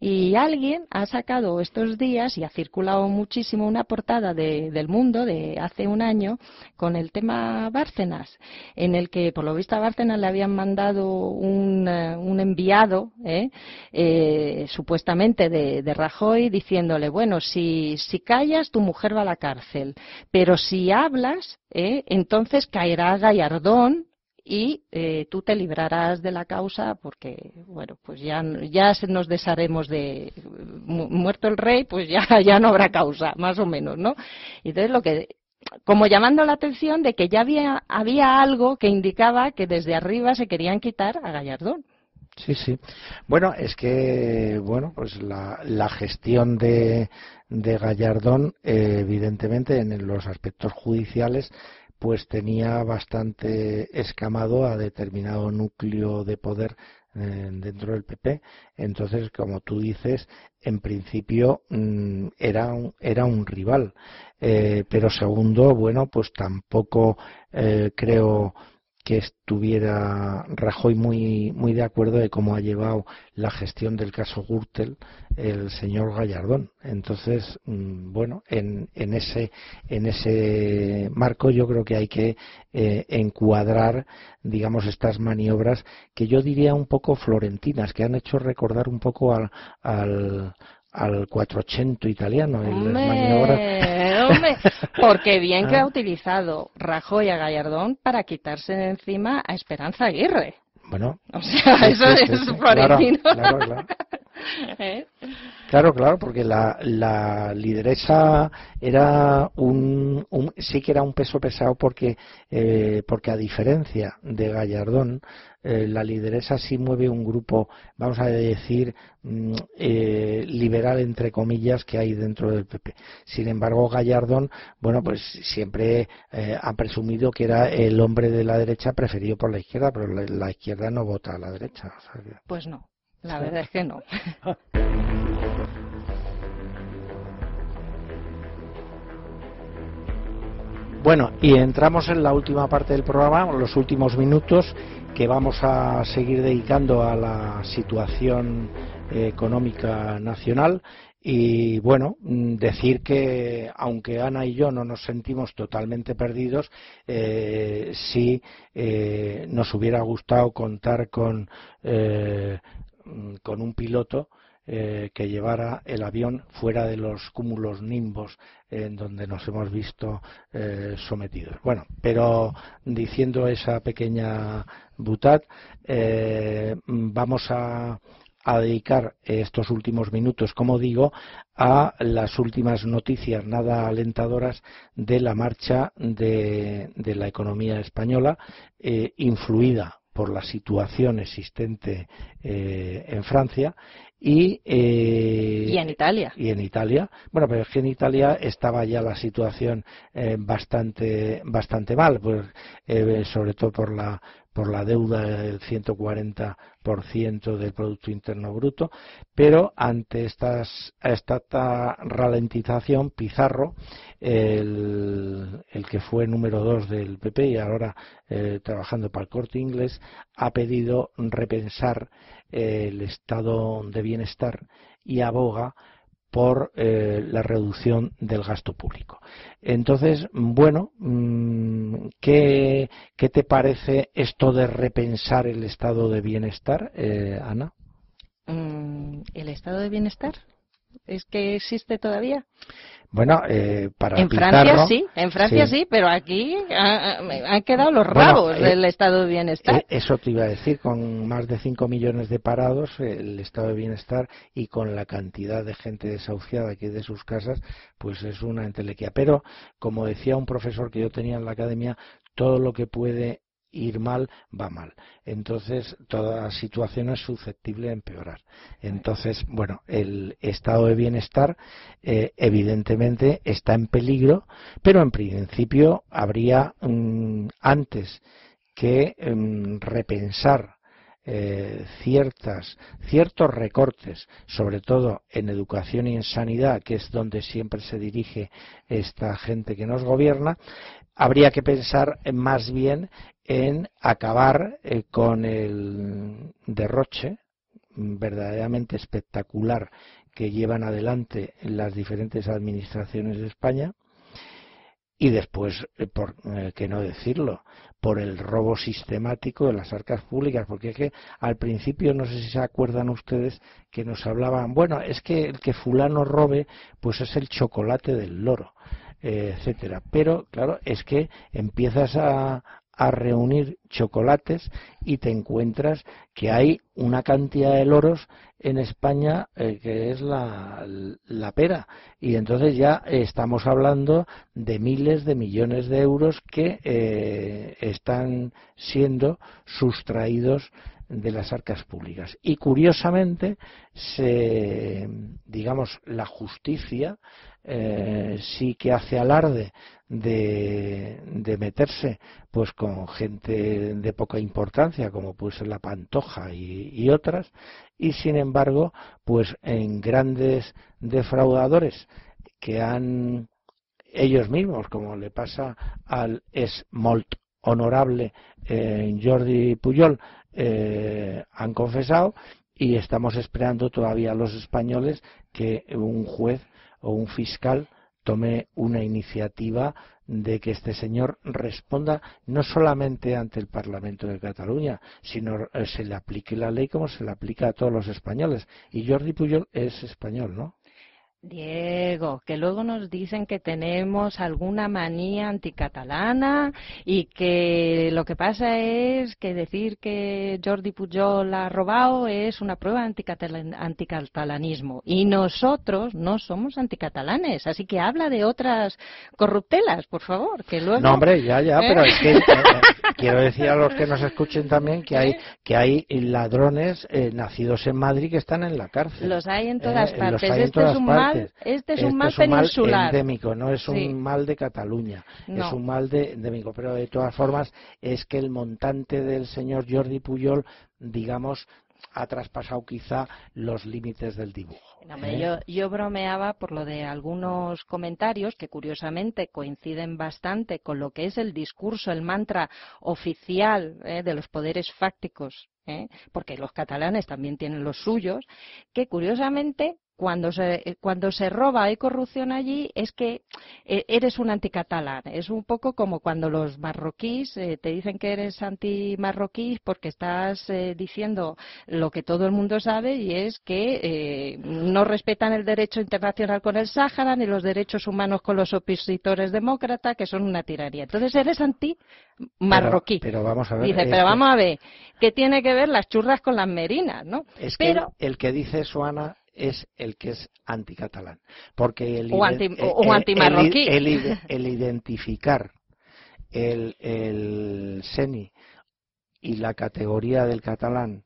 y alguien ha sacado estos días y ha circulado muchísimo una portada del mundo de hace un año con el tema Bárcenas, en el que por lo visto a Bárcenas le habían mandado un, eh, enviado, supuestamente de, de Rajoy, diciéndole, bueno, si, si callas, tu mujer va a la cárcel. Pero si hablas, ¿eh? entonces caerá Gallardón y eh, tú te librarás de la causa porque, bueno, pues ya, ya nos desharemos de muerto el rey, pues ya, ya no habrá causa, más o menos, ¿no? Entonces lo que como llamando la atención de que ya había, había algo que indicaba que desde arriba se querían quitar a Gallardón. Sí, sí. Bueno, es que, bueno, pues la, la gestión de, de Gallardón, eh, evidentemente, en los aspectos judiciales, pues tenía bastante escamado a determinado núcleo de poder eh, dentro del PP. Entonces, como tú dices, en principio mm, era, un, era un rival. Eh, pero segundo, bueno, pues tampoco creo que estuviera Rajoy muy, muy de acuerdo de cómo ha llevado la gestión del caso Gürtel el señor Gallardón. Entonces, mm, bueno, en, en, ese, en ese marco yo creo que hay que eh, encuadrar, digamos, estas maniobras que yo diría un poco florentinas, que han hecho recordar un poco al, al, al 400 italiano. El hombre, porque bien que ha ah. utilizado Rajoy a Gallardón para quitarse de encima a Esperanza Aguirre. Bueno, o sea, eso es florentino. Claro, claro, ¿Eh? claro. claro, porque la, la lideresa era un, sí que era un peso pesado porque, eh, porque a diferencia de Gallardón, eh, la lideresa sí mueve un grupo, vamos a decir, mm, eh, liberal entre comillas que hay dentro del PP. Sin embargo, Gallardón, bueno, pues siempre eh, ha presumido que era el hombre de la derecha preferido por la izquierda, pero la, izquierda no vota a la derecha. Pues no, la verdad es que no. Bueno, y entramos en la última parte del programa, los últimos minutos, que vamos a seguir dedicando a la situación eh, económica nacional. Y bueno, mm, decir que aunque Ana y yo no nos sentimos totalmente perdidos, eh, sí eh, nos hubiera gustado contar con, mm, con un piloto eh, que llevara el avión fuera de los cúmulos nimbos en donde nos hemos visto eh, sometidos. Bueno, pero diciendo esa pequeña butad, eh, vamos a, dedicar estos últimos minutos, como digo, a las últimas noticias nada alentadoras de la marcha de, de la economía española, influida por la situación existente en Francia eh, y, en Italia. Y en Italia. Bueno, pero es que en Italia estaba ya la situación eh, bastante, bastante mal, pues, eh, sobre todo por la, por la deuda del 140% del Producto Interno Bruto, pero ante estas, esta ralentización, Pizarro, el, el, que fue número dos del PP y ahora trabajando para el corte inglés, ha pedido repensar el estado de bienestar y aboga por eh, la reducción del gasto público. Entonces, bueno, mm, ¿qué, ¿qué, te parece esto de repensar el estado de bienestar, eh, Ana? Mm, ¿El estado de bienestar? ¿Es que existe todavía? Bueno, eh, para En Francia sí, en Francia sí, pero aquí han quedado los rabos eh, del estado de bienestar. Eh, eso te iba a decir, con más de 5 millones de parados, el estado de bienestar y con la cantidad de gente desahuciada aquí de sus casas, pues es una entelequia. Pero, como decía un profesor que yo tenía en la academia, todo lo que puede ir mal, va mal. Entonces, toda situación es susceptible de empeorar. Entonces, bueno, el estado de bienestar eh, evidentemente está en peligro, pero en principio habría antes que mm, repensar eh, ciertas, ciertos recortes, sobre todo en educación y en sanidad, que es donde siempre se dirige esta gente que nos gobierna, habría que pensar más bien en acabar eh, con el derroche verdaderamente espectacular que llevan adelante las diferentes administraciones de España y después, eh, por eh, qué no decirlo, por el robo sistemático de las arcas públicas, porque es que al principio, no sé si se acuerdan ustedes, que nos hablaban, bueno, es que el que fulano robe, pues es el chocolate del loro etcétera. Pero, claro, es que empiezas a, a reunir chocolates y te encuentras que hay una cantidad de loros en España eh, que es la, la, pera. Y entonces ya estamos hablando de miles de millones de euros que eh, están siendo sustraídos de las arcas públicas. Y curiosamente se digamos la justicia eh, sí que hace alarde de, de, meterse pues con gente de poca importancia como puede ser la Pantoja y, otras y sin embargo pues en grandes defraudadores que han ellos mismos como le pasa al es molt honorable eh, Jordi Puyol eh, han confesado y estamos esperando todavía los españoles que un juez o un fiscal tome una iniciativa de que este señor responda no solamente ante el Parlamento de Cataluña, sino eh, se le aplique la ley como se le aplica a todos los españoles. Y Jordi Puyol es español, ¿no? Diego, que luego nos dicen que tenemos alguna manía anticatalana y que lo que pasa es que decir que Jordi Pujol ha robado es una prueba de anticatalanismo. Y nosotros no somos anticatalanes, así que habla de otras corruptelas, por favor, que luego... No, hombre, ya, ya, pero es que eh, quiero decir a los que nos escuchen también que hay, que hay ladrones eh, nacidos en Madrid que están en la cárcel. Los hay en todas eh, partes. este es un mal este es un mal peninsular. endémico, no es un mal de Cataluña, es un mal de endémico. Pero de todas formas es que el montante del señor Jordi Puyol, digamos, ha traspasado quizá los límites del dibujo. ¿eh? yo, bromeaba por lo de algunos comentarios que curiosamente coinciden bastante con lo que es el discurso, el mantra oficial ¿eh? de los poderes fácticos, ¿eh? porque los catalanes también tienen los suyos, que curiosamente cuando se, eh, cuando se roba hay corrupción allí es que eh, eres un anticatalán. Es un poco como cuando los marroquíes eh, te dicen que eres anti-marroquí porque estás diciendo lo que todo el mundo sabe y es que no respetan el derecho internacional con el Sáhara ni los derechos humanos con los opositores demócratas, que son una tiranía. Entonces eres anti-marroquí. Pero, vamos a ver. Dice, pero vamos a ver, ¿qué tiene que ver las churras con las merinas, no? Es que el que dice eso, Ana, es el que es anticatalán. Porque el, o, anti, antimarroquí. El, identificar el, el SENI y la categoría del catalán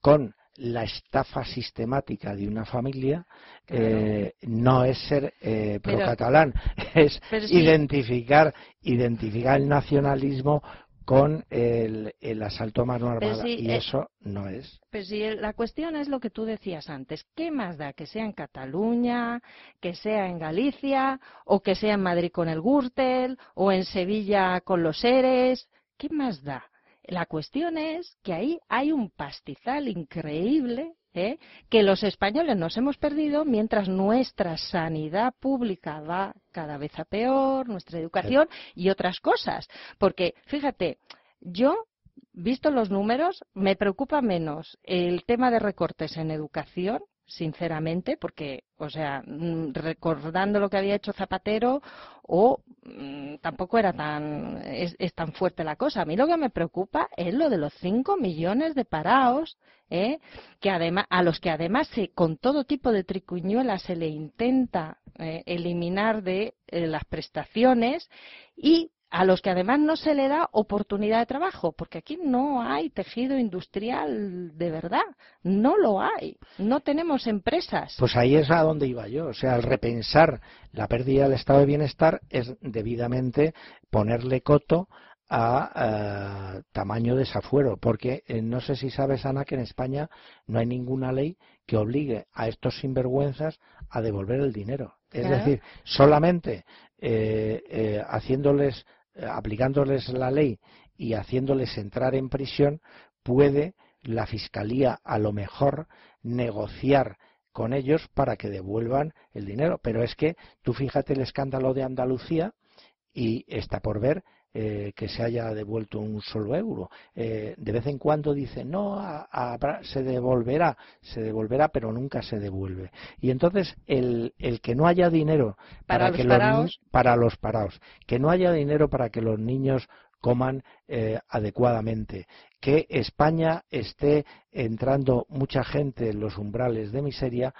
con la estafa sistemática de una familia eh, no es ser eh, pro catalán es identificar identificar el nacionalismo con el, asalto a mano armada y eh, eso no es. Pero si la cuestión es lo que tú decías antes, ¿qué más da que sea en Cataluña, que sea en Galicia o que sea en Madrid con el Gürtel o en Sevilla con los Eres? ¿Qué más da? La cuestión es que ahí hay un pastizal increíble ¿eh? que los españoles nos hemos perdido mientras nuestra sanidad pública va cada vez a peor, nuestra educación y otras cosas. Porque, fíjate, yo visto los números, me preocupa menos el tema de recortes en educación sinceramente, porque, o sea, mm, recordando lo que había hecho Zapatero, o mm, tampoco era tan, es, tan fuerte la cosa. A mí lo que me preocupa es lo de los 5 millones de parados, ¿eh? que a los que además con todo tipo de tricuñuelas se le intenta eh, eliminar de eh, las prestaciones y a los que además no se le da oportunidad de trabajo, porque aquí no hay tejido industrial de verdad, no lo hay, no tenemos empresas. Pues ahí es a donde iba yo, o sea, al repensar la pérdida del estado de bienestar es debidamente ponerle coto a eh, tamaño desafuero, porque eh, no sé si sabes, Ana, que en España no hay ninguna ley que obligue a estos sinvergüenzas a devolver el dinero. Es decir, solamente eh, haciéndoles eh, aplicándoles la ley y haciéndoles entrar en prisión, puede la Fiscalía a lo mejor negociar con ellos para que devuelvan el dinero. Pero es que tú fíjate el escándalo de Andalucía y está por ver eh, que se haya devuelto un solo euro. Eh, de vez en cuando dice no, se devolverá, se devolverá, pero nunca se devuelve. Y entonces el, el que no haya dinero para, los que parados. para los parados, que no haya dinero para que los niños coman eh, adecuadamente, que España esté entrando mucha gente en los umbrales de miseria,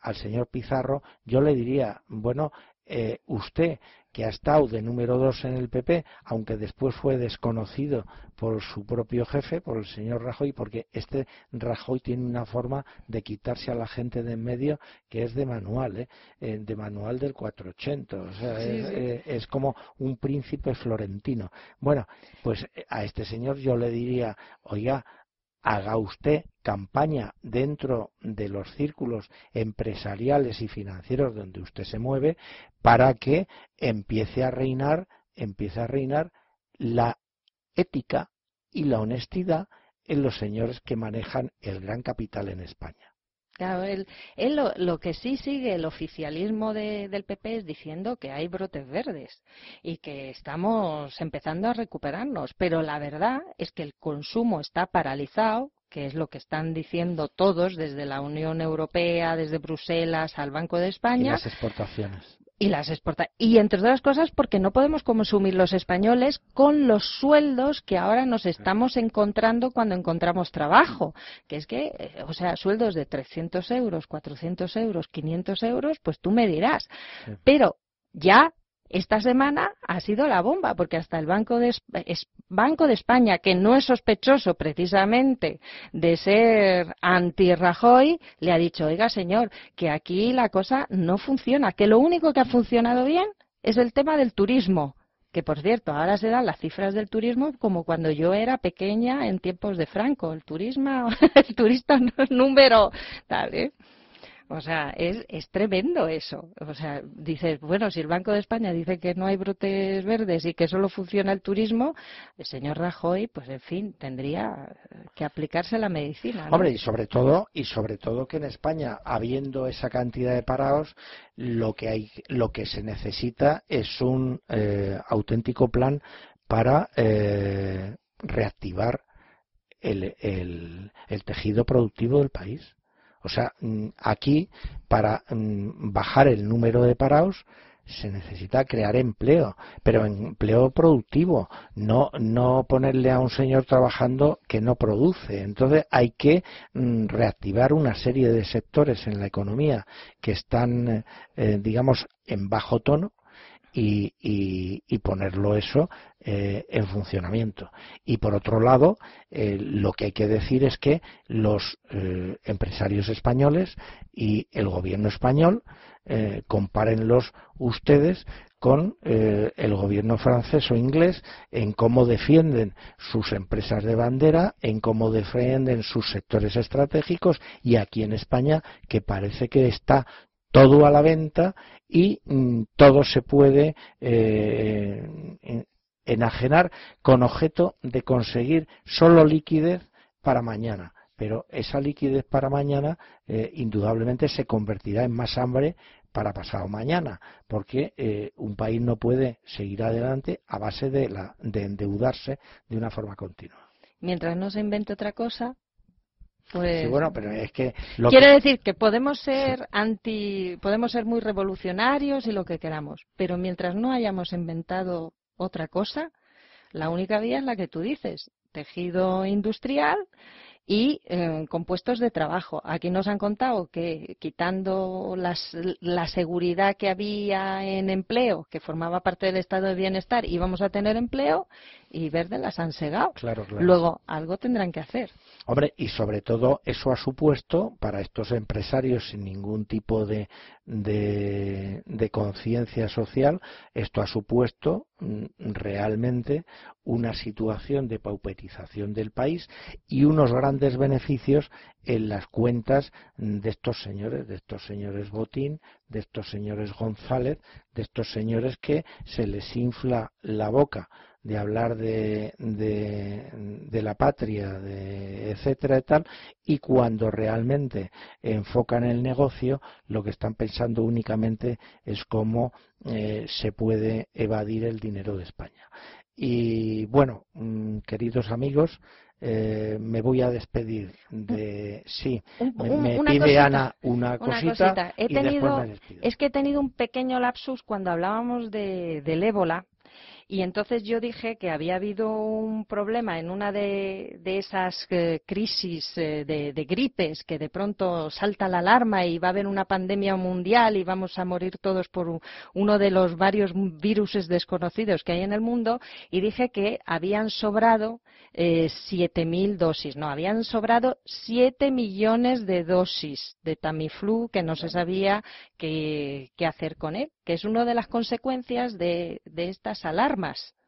al señor Pizarro yo le diría, bueno, usted que ha estado de número dos en el PP, aunque después fue desconocido por su propio jefe, por el señor Rajoy, porque este Rajoy tiene una forma de quitarse a la gente de en medio que es de manual, ¿eh? eh de manual del 480, o sea, eh, es, como un príncipe florentino. Bueno, pues eh, a este señor yo le diría, oiga, haga usted campaña dentro de los círculos empresariales y financieros donde usted se mueve para que empiece a reinar, empiece a reinar la ética y la honestidad en los señores que manejan el gran capital en España. Claro, él, lo, que sí sigue el oficialismo del PP es diciendo que hay brotes verdes y que estamos empezando a recuperarnos, pero la verdad es que el consumo está paralizado, que es lo que están diciendo todos desde la Unión Europea, desde Bruselas al Banco de España. Y las exportaciones y las exporta. Y entre otras cosas porque no podemos consumir los españoles con los sueldos que ahora nos estamos encontrando cuando encontramos trabajo. Que es que eh, o sea sueldos de 300 euros 400 euros 500 euros pues tú me dirás. Pero ya esta semana ha sido la bomba, porque hasta el Banco de, Banco de España, que no es sospechoso precisamente de ser anti-Rajoy, le ha dicho, oiga señor, que aquí la cosa no funciona, que lo único que ha funcionado bien es el tema del turismo. Que por cierto, ahora se dan las cifras del turismo como cuando yo era pequeña en tiempos de Franco. El turismo, el turista número tal, ¿eh? O sea, es, es tremendo eso. O sea, dices, bueno, si el Banco de España dice que no hay brotes verdes y que solo funciona el turismo, el señor Rajoy, pues en fin, tendría que aplicarse la medicina. Hombre, y sobre todo, y sobre todo que en España, habiendo esa cantidad de parados, lo que hay, lo que se necesita es un eh, auténtico plan para eh, reactivar el, el tejido productivo del país. O sea, mm, aquí para mm, bajar el número de parados se necesita crear empleo, pero empleo productivo, no, no ponerle a un señor trabajando que no produce. Entonces hay que mm, reactivar una serie de sectores en la economía que están, eh, digamos, en bajo tono y, ponerlo eso eh, en funcionamiento. Y por otro lado, eh, lo que hay que decir es que los eh, empresarios españoles y el gobierno español, compárenlos ustedes con el gobierno francés o inglés en cómo defienden sus empresas de bandera, en cómo defienden sus sectores estratégicos y aquí en España que parece que está todo a la venta y mm, todo se puede eh, enajenar con objeto de conseguir solo liquidez para mañana. Pero esa liquidez para mañana eh, indudablemente se convertirá en más hambre para pasado mañana, porque eh, un país no puede seguir adelante a base de, la, de endeudarse de una forma continua. Mientras no se invente otra cosa, pues, bueno, pero es que quiere decir que podemos ser anti, podemos ser muy revolucionarios y lo que queramos, pero mientras no hayamos inventado otra cosa, la única vía es la que tú dices, tejido industrial y eh, con puestos de trabajo. Aquí nos han contado que quitando la seguridad que había en empleo, que formaba parte del estado de bienestar, íbamos a tener empleo y Verde las han segado. Claro, claro. Luego, algo tendrán que hacer. Hombre, y sobre todo eso ha supuesto para estos empresarios sin ningún tipo de, de, conciencia social, esto ha supuesto mm, realmente una situación de pauperización del país y unos grandes beneficios en las cuentas de estos señores, de estos señores Botín, de estos señores González, de estos señores que se les infla la boca de hablar de, de, la patria, de etcétera y tal, y cuando realmente enfocan el negocio, lo que están pensando únicamente es cómo eh, se puede evadir el dinero de España. Y bueno, mm, queridos amigos, eh, me voy a despedir de sí me, pide Ana una, cosita, y después me despido. es que he tenido un pequeño lapsus cuando hablábamos de, del ébola y entonces yo dije que había habido un problema en una de, esas eh, crisis eh, de, gripes, que de pronto salta la alarma y va a haber una pandemia mundial y vamos a morir todos por uno de los varios virus desconocidos que hay en el mundo, y dije que habían sobrado eh, 7.000 dosis. No, habían sobrado 7 millones de dosis de Tamiflu que no se sabía qué, hacer con él, que es una de las consecuencias de estas alarmas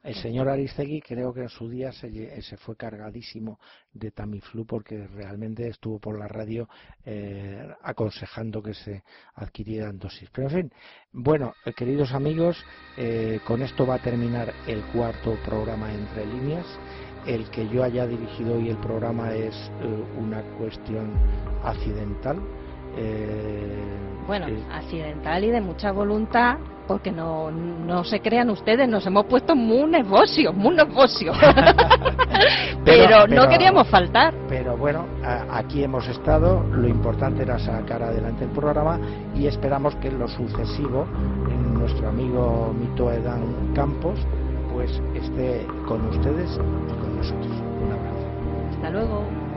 el señor Aristegui creo que en su día se, fue cargadísimo de Tamiflu porque realmente estuvo por la radio eh, aconsejando que se adquirieran dosis. Pero en fin, bueno, eh, queridos amigos, eh, con esto va a terminar el cuarto programa Entre Líneas. El que yo haya dirigido hoy el programa es una cuestión accidental. Bueno, accidental y de mucha voluntad porque no, no se crean ustedes, nos hemos puesto muy negocios, muy negocios. pero, no queríamos faltar. Pero bueno, aquí hemos estado, lo importante era sacar adelante el programa y esperamos que en lo sucesivo nuestro amigo Mito Edan Campos pues esté con ustedes y con nosotros. Un abrazo. Hasta luego.